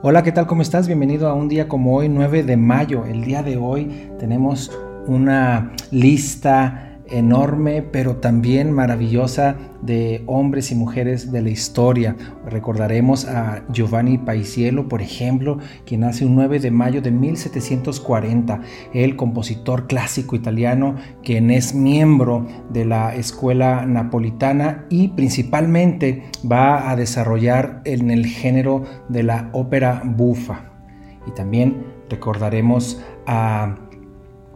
Hola, ¿qué tal? ¿Cómo estás? Bienvenido a un día como hoy, 9 de mayo. El día de hoy tenemos una lista enorme, pero también maravillosa de hombres y mujeres de la historia. Recordaremos a Giovanni Paisiello, por ejemplo, quien nace un 9 de mayo de 1740, el compositor clásico italiano, quien es miembro de la escuela napolitana y principalmente va a desarrollar en el género de la ópera bufa. Y también recordaremos a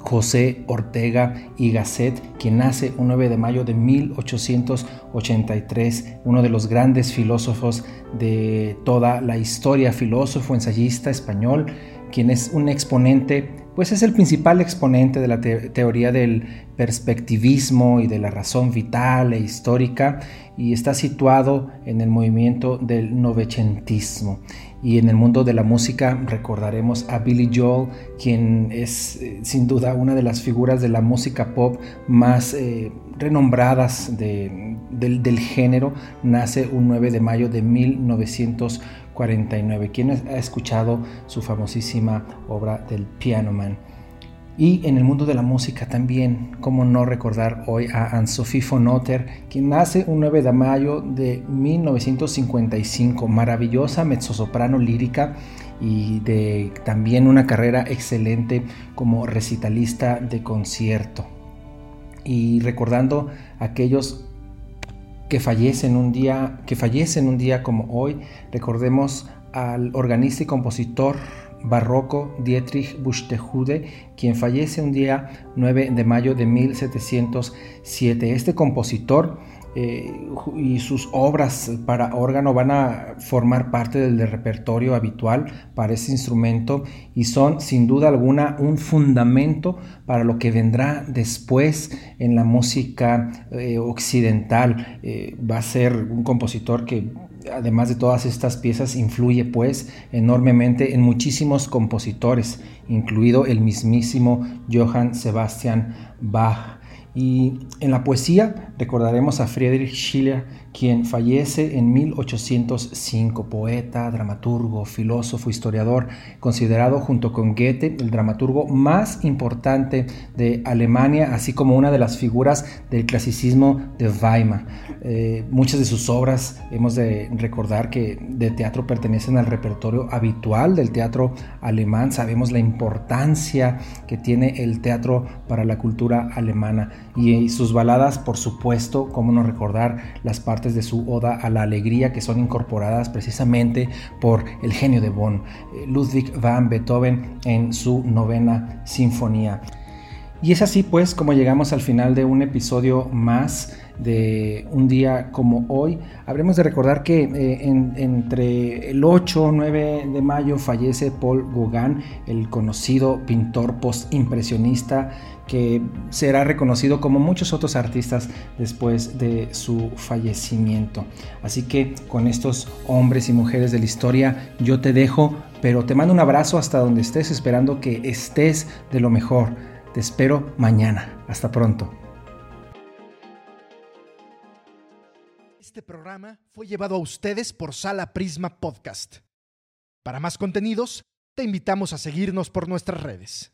José Ortega y Gasset, quien nace un 9 de mayo de 1883, uno de los grandes filósofos de toda la historia, filósofo, ensayista español, quien es un exponente, pues es el principal exponente de la teoría del perspectivismo y de la razón vital e histórica y está situado en el movimiento del novecentismo. Y en el mundo de la música recordaremos a Billy Joel, quien es eh, sin duda una de las figuras de la música pop más eh, renombradas del, género. Nace un 9 de mayo de 1949. ¿Quién ha escuchado su famosísima obra del Piano Y en el mundo de la música también, cómo no recordar hoy a Anne-Sophie von Otter, quien nace un 9 de mayo de 1955, maravillosa mezzosoprano lírica y de también una carrera excelente como recitalista de concierto. Y recordando aquellos que fallecen un día, que fallecen un día como hoy, recordemos al organista y compositor barroco Dietrich Buxtehude, quien fallece un día 9 de mayo de 1707. Este compositor eh, y sus obras para órgano van a formar parte del repertorio habitual para ese instrumento y son sin duda alguna un fundamento para lo que vendrá después en la música eh, occidental. Eh, va a ser un compositor que además de todas estas piezas, influye pues enormemente en muchísimos compositores, incluido el mismísimo Johann Sebastian Bach. Y en la poesía recordaremos a Friedrich Schiller, quien fallece en 1805, poeta, dramaturgo, filósofo, historiador, considerado junto con Goethe el dramaturgo más importante de Alemania, así como una de las figuras del clasicismo de Weimar. Eh, muchas de sus obras hemos de recordar que de teatro pertenecen al repertorio habitual del teatro alemán. Sabemos la importancia que tiene el teatro para la cultura alemana y sus baladas, por supuesto, cómo no recordar las partes de su Oda a la Alegría que son incorporadas precisamente por el genio de Bonn, eh, Ludwig van Beethoven, en su novena sinfonía. Y es así pues como llegamos al final de un episodio más de un día como hoy. Habremos de recordar que eh, entre el 8 o 9 de mayo fallece Paul Gauguin, el conocido pintor postimpresionista que será reconocido como muchos otros artistas después de su fallecimiento. Así que con estos hombres y mujeres de la historia yo te dejo, pero te mando un abrazo hasta donde estés esperando que estés de lo mejor. Te espero mañana. Hasta pronto. Este programa fue llevado a ustedes por Sala Prisma Podcast. Para más contenidos, te invitamos a seguirnos por nuestras redes.